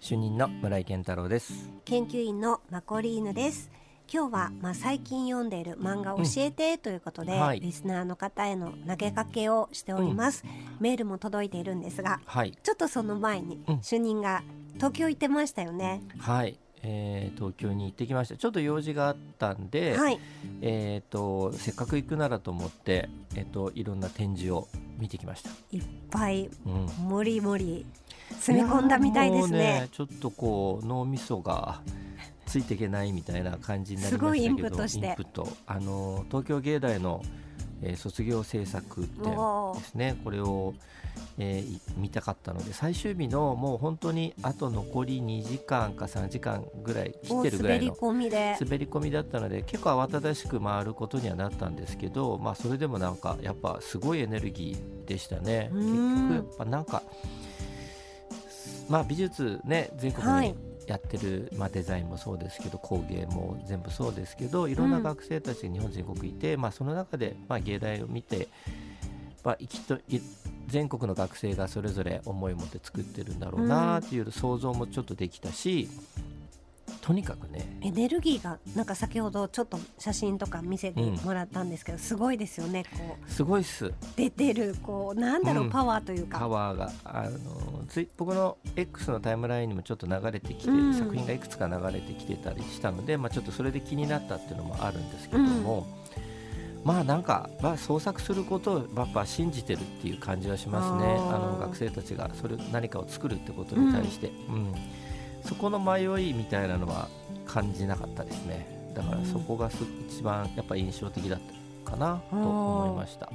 主任の村井健太郎です。研究員のマコリーヌです。今日は、まあ、最近読んでいる漫画を教えてということで、うん。はい。リスナーの方への投げかけをしております、メールも届いているんですがはい。ちょっとその前に、うん。主任が東京行ってましたよね。はい、えー東京に行ってきました。ちょっと用事があったんで、はい。えっ、とせっかく行くならと思ってえっ、といろんな展示を見てきました、いっぱいうん。もりもり詰め込んだみたいですやねもうちょっとこう脳みそがついていけないみたいな感じになりましたけどすごいインプットして。あの東京芸大の、えー卒業制作展おーですねこれを、えーい見たかったので最終日のもう本当にあと残り2時間か3時間ぐらい切おってるぐら滑りいの込みで。滑り込みだったので結構慌ただしく回ることにはなったんですけど、まあ、それでもなんかやっぱすごいエネルギーでしたね。う結ん。局やっぱなんかまあ美術ね全国はい。にやってる、まあ、デザインもそうですけど工芸も全部そうですけどいろんな学生たちが日本全国いて、まあ、その中で、まあ、芸大を見て、まあ、きっとい全国の学生がそれぞれ思いを持って作ってるんだろうなっていう想像もちょっとできたし、とにかくね。エネルギーがなんか先ほどちょっと写真とか見せてもらったんですけど、すごいですよね。こうすごいっす。出てるこうなんだろう、うん。パワーというか。パワーがあのつい僕の X のタイムラインにもちょっと流れてきて、うん。作品がいくつか流れてきてたりしたので、まあ、ちょっとそれで気になったっていうのもあるんですけども、まあなんか、まあ、創作することをやっぱ信じてるっていう感じはしますね。あの学生たちがそれ何かを作るってことに対して、うんそこの迷いみたいなのは感じなかったですね。だからそこがす一番やっぱ印象的だったかなと思いました。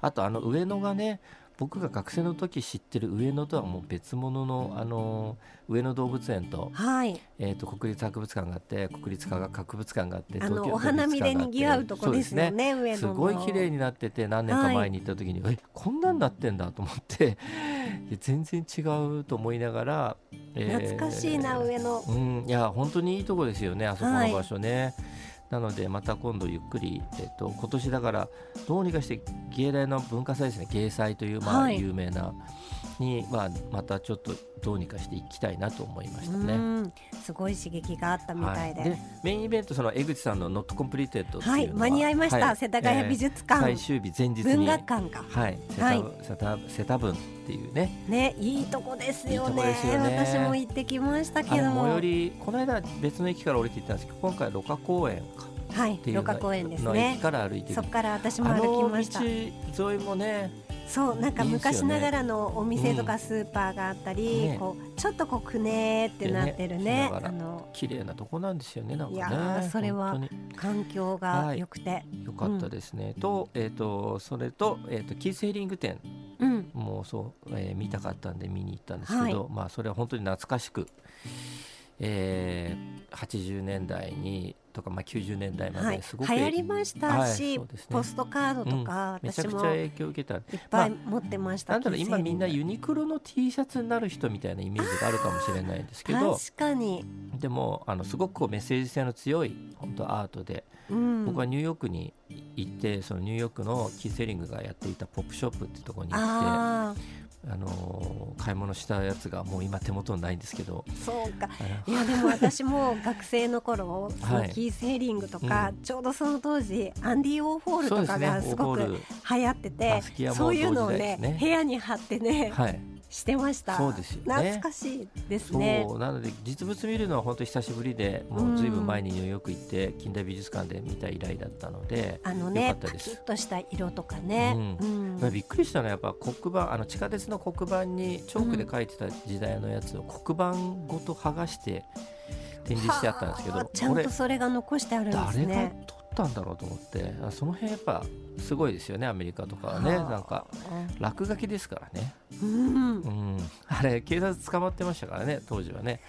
あとあの上野がね僕が学生の時知ってる上野とはもう別物のあの上野動物園と,、はい。えー、と国立博物館があって国立科学博物館があってあのお花見で国立賑わうとこですよね上野の。すごい綺麗になってて何年か前に行った時に、えこんなんなってんだと思って全然違うと思いながら、えー懐かしいな上野。うん、いや本当にいいとこですよねあそこの場所ね、なのでまた今度ゆっくり、えっと、今年だからどうにかして芸大の文化祭ですね。芸祭というまあはい。有名な、に、まあ、またちょっとどうにかしていきたいなと思いましたね。うん。すごい刺激があったみたいで、はい、でメインイベントその江口さんの「 Not Completed は、はい間に合いました、はい。世田谷美術館、最終日前日に。文学館か。はい、セタ,、はい。セタセタ分っていうね。ねいいとこですよね。いいよね。私も行ってきましたあけどの最寄りこの間別の駅から降りて行ったんですけど今回六花公園か。はいっていう六花公園ですね。から歩いてる。そこから私もあ歩きのました。道沿いもねそうなんか昔ながらのお店とかスーパーがあったり、ね。こうちょっとこうくねーってなってるね。あの綺麗なとこなんですよねなんかね。いやーそれは本環境が良くて、当に良かったですね、と,、えー、とそれと,、えー、とキースヘリング展うん。もそう、えー見たかったんで見に行ったんですけど、まあそれは本当に懐かしく、えー、80年代にとか、まあ、90年代まはい。ですごく、流行りましたはいし、そうですね。ポストカードとか、めちゃくちゃ影響を受けた。っぱい持ってました、なんだろう今みんなユニクロの T シャツになる人みたいなイメージがあるかもしれないんですけど確かに、でもあのすごくこうメッセージ性の強い本当アートで、うん、僕はニューヨークに行ってそのニューヨークのキーセリングがやっていたポップショップっていうところに行ってああのー買い物したやつがもう今手元にないんですけど。あそうか。いやでも私も学生の頃そはい。のキーセーリングとか、うちょうどその当時アンディ・オーホールとかがすごく流行っててそういうのをね部屋に貼ってね、ねはいしてました。そうですよね。懐かしいですそうねなので実物見るのは本当に久しぶりでもうずいぶん前にニューヨーク行って近代美術館で見た以来だったので、あのねったです。パキッとした色とかね、うん。まあびっくりしたのはやっぱ黒板あの地下鉄の黒板にチョークで書いてた時代のやつを黒板ごと剥がして展示してあったんですけど、はあちゃんとそれが残してあるんです誰がったんだろうと思ってあその辺やっぱすごいですよねアメリカとかはね。はあ。なんか落書きですからね、うん。うん、あれ警察捕まってましたからね当時はね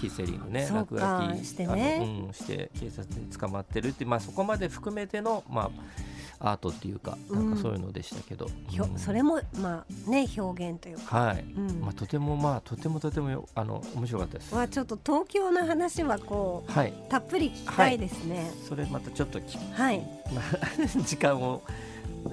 キーセリングね落か書きしてね。うん、して警察に捕まってるって、まあ、そこまで含めての、まあ、アートっていうかなんかそういうのでしたけど、ひょうん。それもまあね表現というか、はい、うん。まあ、とてもまあとてもとてもよあの面白かったです。はちょっと東京の話はこはい、うたっぷり聞きたいですね。それまたちょっとき、はい、まあ、時間を、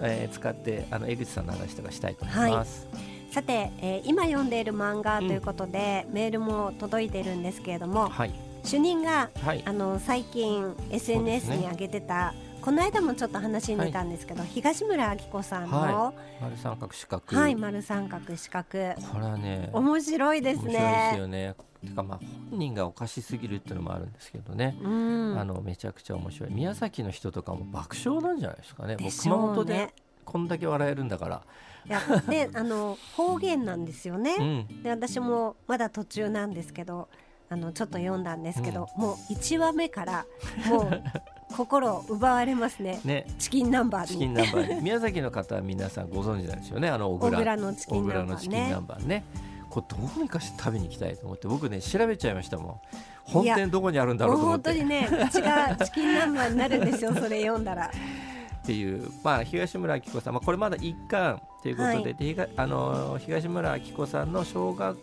えー使ってあの江口さんの話とかしたいと思います。さて、えー今読んでいる漫画ということで、メールも届いてるんですけれどもはい。主任がはい。あの最近 SNS に上げてた、この間もちょっと話に出たんですけど、東村明子さんの、は丸三角四角。はい、丸三角四角。これはね面白いです面白いですね。よね。てかまあ本人がおかしすぎるっていうのもあるんですけどね、うん、あのめちゃくちゃ面白い。宮崎の人とかも爆笑なんじゃないですかね。もう熊本でこんだけ笑えるんだから、いやであの方言なんですよね。うん、で私もまだ途中なんですけどあのちょっと読んだんですけど、もう1話目からもう心を奪われますね。ね。チキンナンバーチキンに南蛮に。宮崎の方は皆さんご存知なんですよねあの小小倉倉のチキ小ンナ倉のチキンンバーね。南蛮ねこれどうにかして食べに行きたいと思って僕ね調べちゃいましたもん。本店どこにあるんだろうと思って。本当にね口がチキン南蛮になるんですよそれ読んだらっていう、まあ、東村明子さん、まあ、これまだ一巻ということで,はい。あの東村明子さんの小学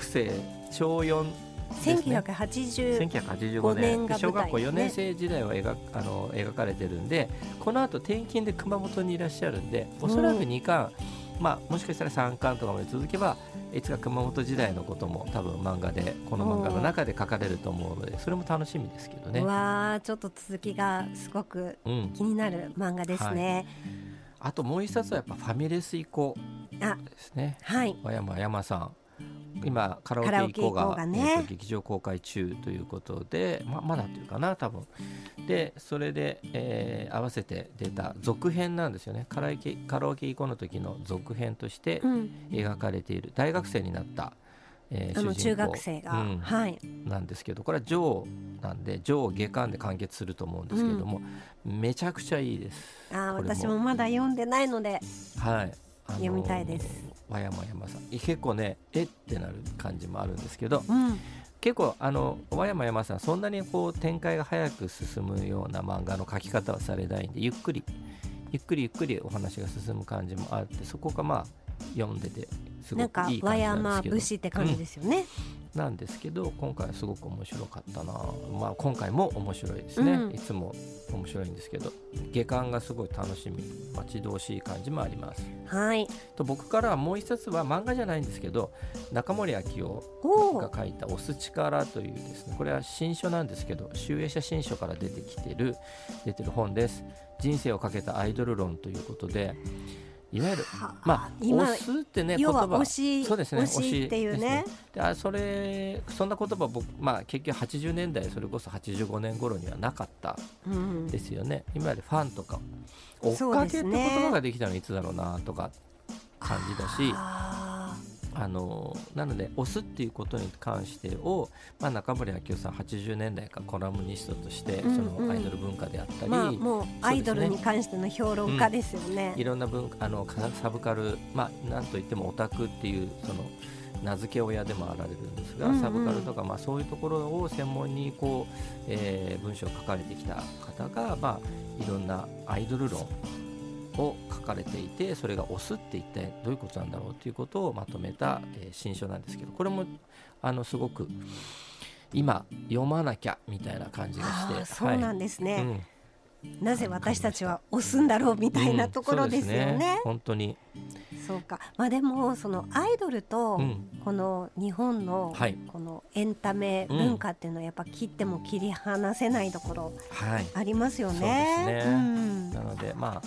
生小4ですね1980 1985年年小学校ですね。4年。生時代を描あの描かれてるんでこの後転勤で熊本にいらっしゃるんでおそらく2巻、まあ、もしかしたら3巻とかまで続けばいつか熊本時代のことも多分漫画でこの漫画の中で書かれると思うのでそれも楽しみですけどね。う。わーちょっと続きがすごくうん、気になる漫画ですね。あともう一冊はやっぱファミレス行こうあですね。はい。和山山さん今カラオケ以降がね。劇場公開中ということでままだというかな多分。でそれで、えー合わせて出た続編なんですよね。カラオケカラオケ以降の時の続編としてうん。描かれている大学生になった、えーあの中主人公。学生が、うん。はい。なんですけどこれはジョーなんでジョー下巻で完結すると思うんですけども、めちゃくちゃいいです。あ私もまだ読んでないので。はい、あのー読みたいです和山山さん。結構ねえってなる感じもあるんですけどうん。結構あの和山山さんそんなにこう展開が早く進むような漫画の描き方はされないんでゆっくりゆっくりゆっくりお話が進む感じもあってそこがまあ読んでてなんか和山節って感じですよね、なんですけど今回はすごく面白かったな。まあ今回も面白いですね、うん。いつも面白いんですけど。下巻がすごい楽しみ。待ち遠しい感じもあります。はい。と僕からはもう一冊は漫画じゃないんですけど中森明夫が書いた「押す力」というですねこれは新書なんですけど集英社新書から出てきてる出てる本です。人生をかけたアイドル論ということでいわゆるまあ今押すってね言葉そうですね推しっていうね。であそれそんな言葉僕まあ結局80年代それこそ85年頃にはなかったうん。ですよね。今までファンとか追っかけって言葉ができたのいつだろうなとか感じだしああのなので押すっていうことに関してを、まあ、中森明夫さん80年代からコラムニストとしてうんそうん。のアイドル文化であったり、ーまあもうアイドルに関しての評論家ですよね。いろんな文あのかサブカルまあなんといってもオタクっていうその名付け親でもあられるんですが、うんうん。サブカルとか、まあ、そういうところを専門にこう、えー文章を書かれてきた方が、まあ、いろんなアイドル論を書かれていてそれが押すって一体どういうことなんだろうということをまとめた、えー新書なんですけどこれもあのすごく今読まなきゃみたいな感じがしてそうなんですね、うん。なぜ私たちは押すんだろうみたいなところですようんね。本当に、そうか、まあでもそのアイドルとうん。この日本のはい。このエンタメ文化っていうのはやっぱ切っても切り離せないところはい、ありますよね。そうですね。うん。なのでまあわ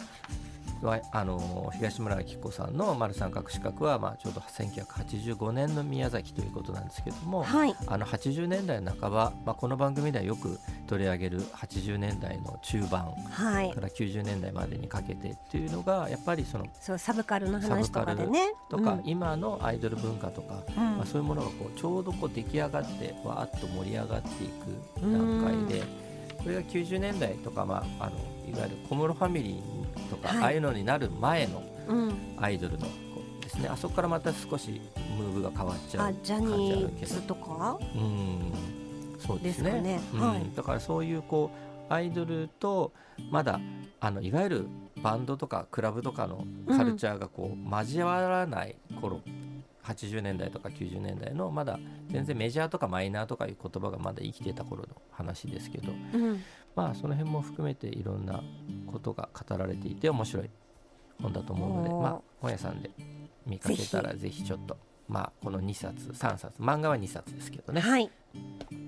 あの東村明子さんの「丸三角四角は」まあ、ちょうど1985年の宮崎ということなんですけども、はい、あの80年代半ば、まあ、この番組ではよく取り上げる80年代の中盤はい。か、ら90年代までにかけてっていうのがやっぱりそのそうサブカルの話とかでね。とか、うん。今のアイドル文化とか、うん。まあ、そういうものがこうちょうどこう出来上がってわーっと盛り上がっていく段階でこれが90年代とか、まあ、あのいわゆる小室ファミリーとか、はい。ああいうのになる前のうん、アイドルのこうですね。あそこからまた少しムーブが変わっちゃうあジャ感じあニるけどーズとかうん。そうですね。ですかね。うん。はい。だからそういうこうアイドルとまだあのいわゆるバンドとかクラブとかのカルチャーがこう交わらない頃、80年代とか90年代のまだ全然メジャーとかマイナーとかいう言葉がまだ生きてた頃の話ですけどうん、まあその辺も含めていろんなことが語られていて面白い本だと思うのでまあ本屋さんで見かけたらぜひ。ちょっとまあこの2冊3冊漫画は2冊ですけどね、はい。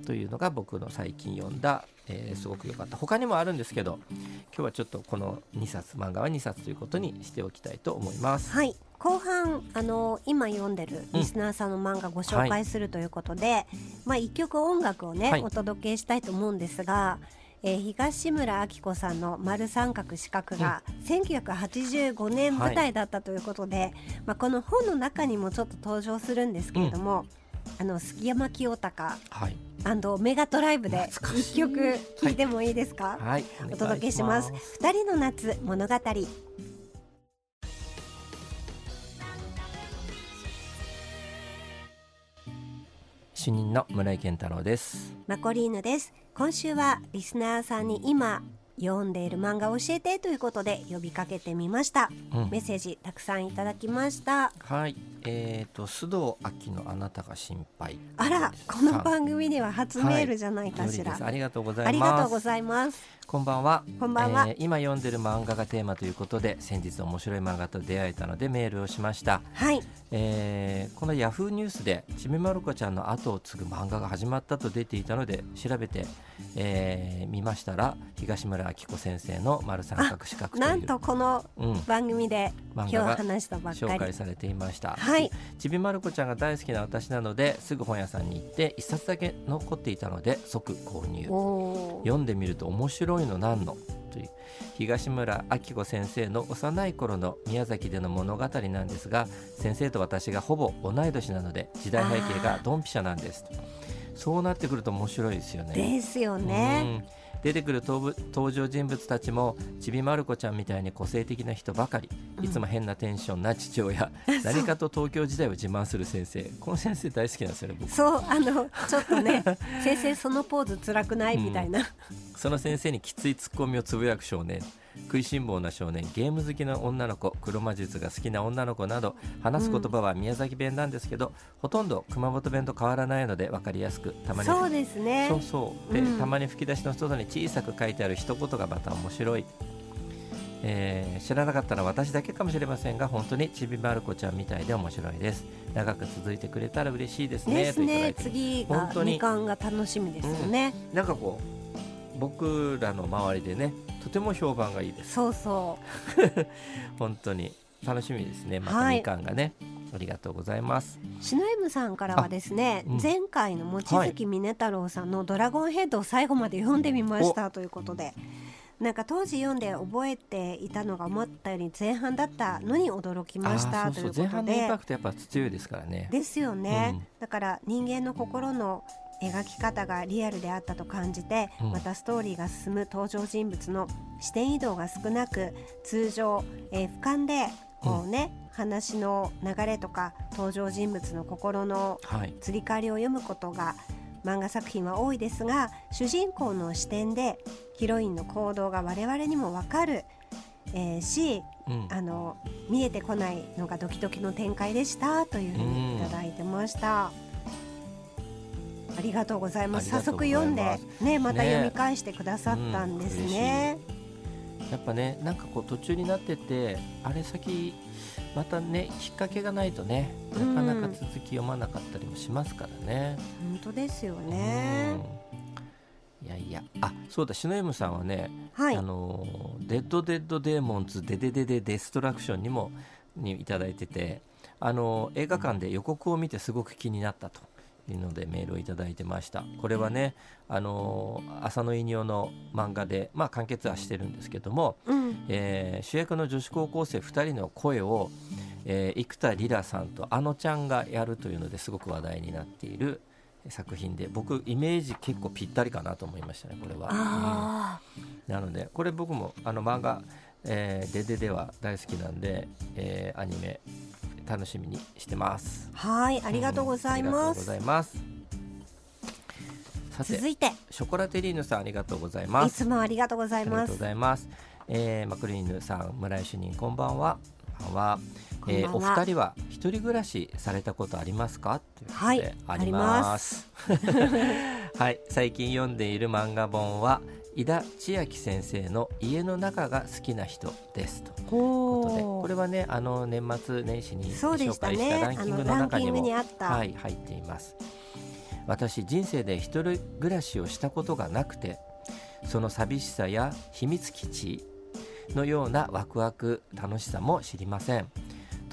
というのが僕の最近読んだ、えーすごく良かった。他にもあるんですけど今日はちょっとこの2冊漫画は2冊ということにしておきたいと思います。はい後半あの今読んでるリスナーさんの漫画ご紹介するということで、まあ一曲音楽をね、はい。お届けしたいと思うんですが、えー東村明子さんの「丸三角四角」が1985年舞台だったということで、まあ、この本の中にもちょっと登場するんですけれども、あの杉山清隆はい、メガトライブで一曲聴いてもいいですか、はい、お届けします。二人の夏物語主任の村井健太郎です。マコリーヌです。今週はリスナーさんに今読んでいる漫画を教えてということで呼びかけてみました。うん。メッセージたくさんいただきました。はい、えっ、と須藤秋のあなたが心配。あらこの番組では初メールじゃないかしら、よりです。ありがとうございます。ありがとうございますこんばんは。こんばんは。えー今読んでる漫画がテーマということで、先日面白い漫画と出会えたのでメールをしました。はい。えーこのヤフーニュースでちびまる子ちゃんの後を継ぐ漫画が始まったと出ていたので調べて、えー見ましたら東村明子先生の丸三角四角という。なんとこのうん、番組で今日漫画が話したばっかり。紹介されていました。はい。ちびまる子ちゃんが大好きな私なのですぐ本屋さんに行って一冊だけ残っていたので即購入。読んでみると面白いのなんのという。東村明子先生の幼い頃の宮崎での物語なんですが先生と私がほぼ同い年なので時代背景がドンピシャなんです。そうなってくると面白いですよね。ですよね。うん出てくる登場人物たちもちびまる子ちゃんみたいに個性的な人ばかり。いつも変なテンションな父親、何かと東京時代を自慢する先生。この先生大好きなんですよね僕。そうあのちょっとね 先生そのポーズ辛くない？みたいな、その先生にきついツッコミをつぶやく少年食いしん坊な少年ゲーム好きな女の子黒魔術が好きな女の子など話す言葉は宮崎弁なんですけど、ほとんど熊本弁と変わらないので分かりやすくたまにそうですね。そうそう。で、うん。たまに吹き出しの外に小さく書いてある一言がまた面白い、えー知らなかったら私だけかもしれませんが本当にちびまる子ちゃんみたいで面白いです。長く続いてくれたら嬉しいですね。ですね。次が本当に。2巻が楽しみですよね、なんかこう僕らの周りでねとても評判がいいです。そうそ 本当に。楽しみですね。またはい。2巻がね、ありがとうございます。う篠山さんからはですね、あうん。前回の望月峰太郎さんの「ドラゴンヘッド」を最後まで読んでみましたということでなんか当時読んで覚えていたのが思ったより前半だったのに驚きましたといううことそそう前半のインでパクトやっぱ強いですからね。ですよね、うん。だから人間の心の描き方がリアルであったと感じて、うん。またストーリーが進む登場人物の視点移動が少なく通常、えー俯瞰でこうね、話の流れとか登場人物の心のはい。移り変わりを読むことが漫画作品は多いですが主人公の視点でヒロインの行動が我々にも分かる、えーしうん。あの見えてこないのがドキドキの展開でしたというふうにいただいてました。ありがとうございます。早速読んでねまたね読み返してくださったんですね。やっぱねなんかこう途中になっててあれ先またねきっかけがないとねなかなか続き読まなかったりもしますからね。本当ですよね。うんいやいやあそうだ篠山さんはね、はいあ。のーデッド・デッド・デーモンズ・デデデデ・デストラクションにもにいただいてて、あのー映画館で予告を見てすごく気になったというのでメールをいただいてましたこれはね、あのー浅野いにおの漫画で、まあ、完結はしてるんですけども、うん。えー主役の女子高校生2人の声を、えー生田リラさんとあのちゃんがやるというのですごく話題になっている作品で僕イメージ結構ぴったりかなと思いましたねこれは。あうんなのでこれ僕もあの漫画「えー、デデデ」は大好きなんで、えーアニメ楽しみにしてます。あ、はい、ありがとうございうんありがとうごます。ざいますさて続いて、ショコラテリーヌさんありがとうございいます。つもありがとうございますありがとうご。ざいます。えー、マクリーヌさん、村井主任、こんばんは。こんばんは。えーお二人は一人暮らしされたことありますか？ということで、はいあります。はい、最近読んでいる漫画本は、井田千秋先生の家の中が好きな人ですと。いう。こことでこれはねあの年末年始に紹介したねランキングの中にもにはい、入っています。私人生で一人暮らしをしたことがなくてその寂しさや秘密基地のようなワクワク楽しさも知りません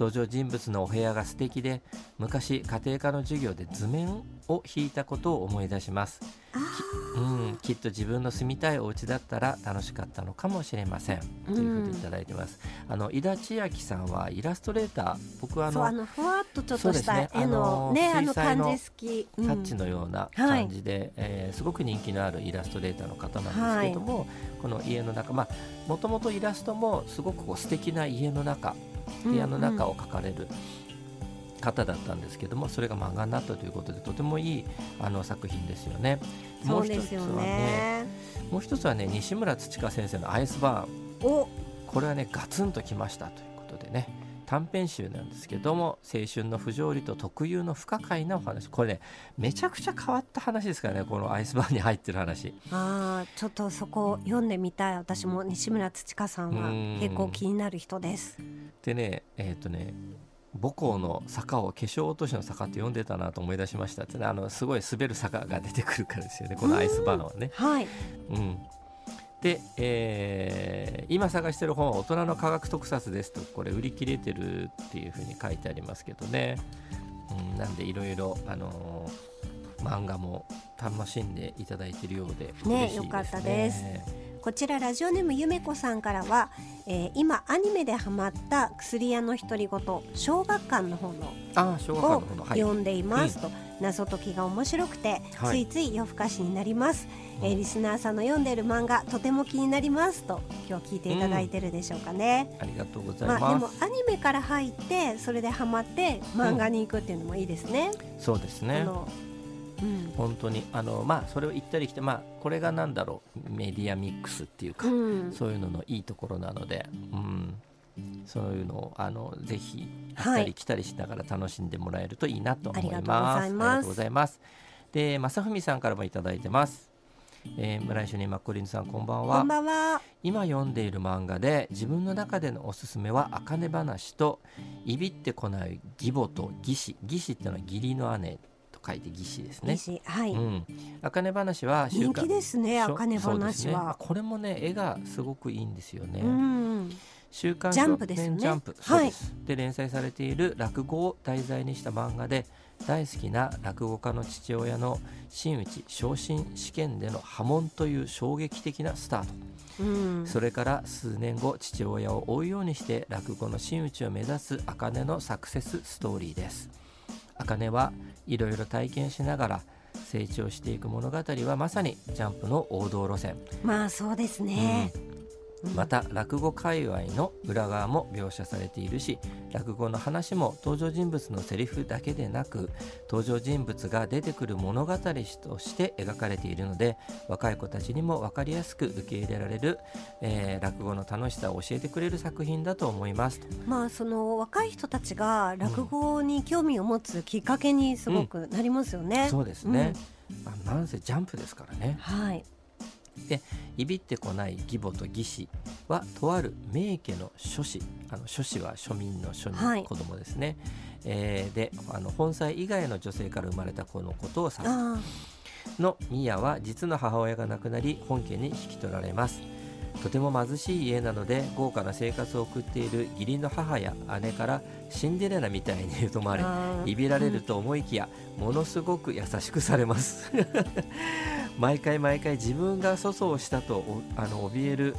登場人物のお部屋が素敵で昔家庭科の授業で図面を引いたことを思い出します。あうん、きっと自分の住みたいお家だったら楽しかったのかもしれません、ということでいただいてます。あの井田千秋さんはイラストレーター僕はあのあのふわっとちょっとした絵のねあの感じ好き、うん。タッチのような感じで、えーすごく人気のあるイラストレーターの方なんですけども、この家の中まあもともとイラストもすごくこう素敵な家の中部屋の中を描かれる方だったんですけどもそれが漫画になったということでとてもいいあの作品ですよね。そうですよね。もう一つはね西村土香先生の「アイスバーン。お」これはねガツンときましたということでね短編集なんですけども青春の不条理と特有の不可解なお話。これねめちゃくちゃ変わった話ですからねこのアイスバーンに入ってる話。あーちょっとそこ読んでみたい。私も西村土香さんはうん。結構気になる人です。でねえっ、とね母校の坂を化粧落としの坂って読んでたなと思い出しましたってね。あのすごい滑る坂が出てくるからですよねこのアイスバーンはね。はい。うん、で、えー今探してる本は大人の科学特撮ですとこれ売り切れてるっていうふうに書いてありますけどね、うん、なんでいろいろ、あのー漫画も楽しんでいただいているようでね嬉しいですね。よかったですこちらラジオネームゆめこさんからは、えー今アニメでハマった薬屋の独り言小学館の方のああ小学館をの方のはい。読んでいますと、謎解きが面白くて、はい。ついつい夜更かしになります、えーうん。リスナーさんの読んでいる漫画とても気になりますと今日聞いていただいてるでしょうかね、ありがとうございまあ、ます。でもアニメから入ってそれでハマって漫画に行くっていうのもいいですね。そうですね。うん。本当に。あのまあそれを行ったり来てまあこれがなんだろう。メディアミックスっていうか、うん。そういうののいいところなので、うん、そういうのをあのぜひ行はいったり来たりしながら楽しんでもらえるといいなと思います。ざいありがとうございます。で、正文さんからもいただいてます。えー、村井主任マッコリンさんこんばんはこんばんは。今読んでいる漫画で自分の中でのおすすめは「あかね話」と「いびってこない義母と義士」義士っていうのは義理の姉と書いて義士ですね。西はい、うん、あかね話は週人刊気ですね。あかね話は。これもね絵がすごくいいんですよね。うん。週刊ジャンプですよね。少年ジャンプ。で連載されている落語を題材にした漫画で大好きな落語家の父親の真打ち昇進試験での波紋という衝撃的なスタート、うん。それから数年後父親を追うようにして落語の真打ちを目指す茜のサクセスストーリーです。茜はいろいろ体験しながら成長していく物語はまさにジャンプの王道路線。まあそうですね。また落語界隈の裏側も描写されているし落語の話も登場人物のセリフだけでなく登場人物が出てくる物語として描かれているので若い子たちにも分かりやすく受け入れられる、えー落語の楽しさを教えてくれる作品だと思います。まあその若い人たちが落語に興味を持つきっかけにすごくなりますよね。そうですね、あなんせジャンプですからね。はい。いびってこない義母と義士はとある名家の諸子あの諸子は庶民の庶はい。に子供ですね、えーであの本妻以外の女性から生まれた子のことを指す。あのミヤは実の母親が亡くなり本家に引き取られます。とても貧しい家なので豪華な生活を送っている義理の母や姉からシンデレラみたいに疎まれいびられると思いきや、ものすごく優しくされます毎回毎回自分が粗相をしたとおあの怯える、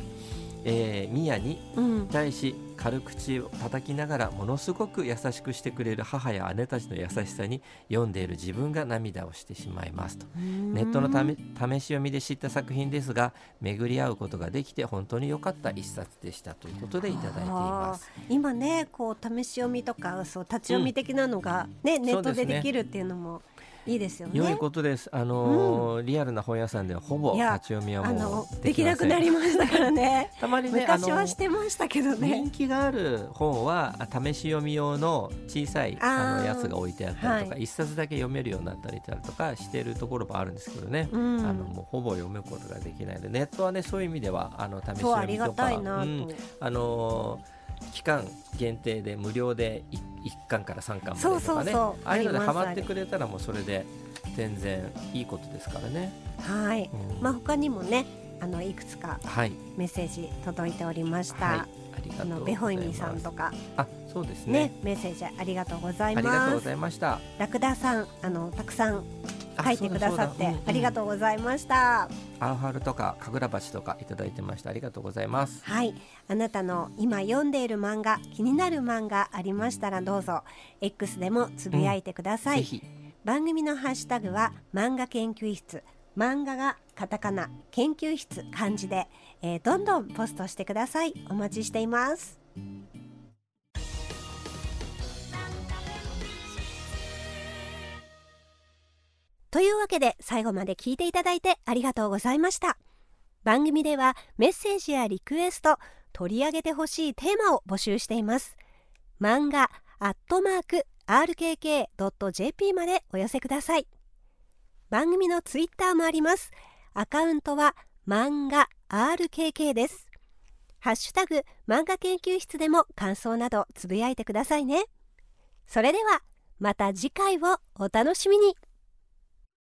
えーミヤにうん。対し軽口を叩きながらものすごく優しくしてくれる母や姉たちの優しさに読んでいる自分が涙をしてしまいますと。ネットのため試し読みで知った作品ですが巡り合うことができて本当に良かった一冊でしたということでいただいています。今ねこう試し読みとかそう立ち読み的なのが、ね。ネットでできるっていうのもいいですよね。良いことです。あのーリアルな本屋さんではほぼ立ち読みはもうできなくなりまましたからね。たまにねあ昔はのしてましたけどね。人気がある本はあ試し読み用の小さいあのやつが置いてあったりとか、は一冊だけ読めるようになったりとかしてるところもあるんですけどね、うん。あのもうほぼ読むことができないのでネットはねそういう意味ではあの試しそうありが読みと。かたいなと、うん。あのー期間限定で無料で1巻から3巻までとかね。ああいうのでハマってくれたらもうそれで全然いいことですからね。はい、うん。まあ他にもねあのいくつかはい、メッセージ届いておりました、はい、ありがあのとうございます。ベホイミさんとか。あ、そうですね。ね。メッセージありがとうございありがとうますございました。ラクダさんあのたくさんあ書いてくださってあ,、りがとううございました、アウハルとか神楽鉢とかいただいてました。ありがとうございます。はい。あなたの今読んでいる漫画気になる漫画ありましたらどうぞ X でもつぶやいてください、ぜひ。番組のハッシュタグは漫画研究室。漫画がカタカナ研究室漢字で、えーどんどんポストしてください。お待ちしていますというわけで最後まで聞いていただいてありがとうございました。番組ではメッセージやリクエスト取り上げてほしいテーマを募集しています。漫画アットマーク rkk.jp までお寄せください。番組のツイッターもあります。アカウントは漫画 RKK です。ハッシュタグ漫画研究室でも感想などつぶやいてくださいね。それではまた次回をお楽しみに。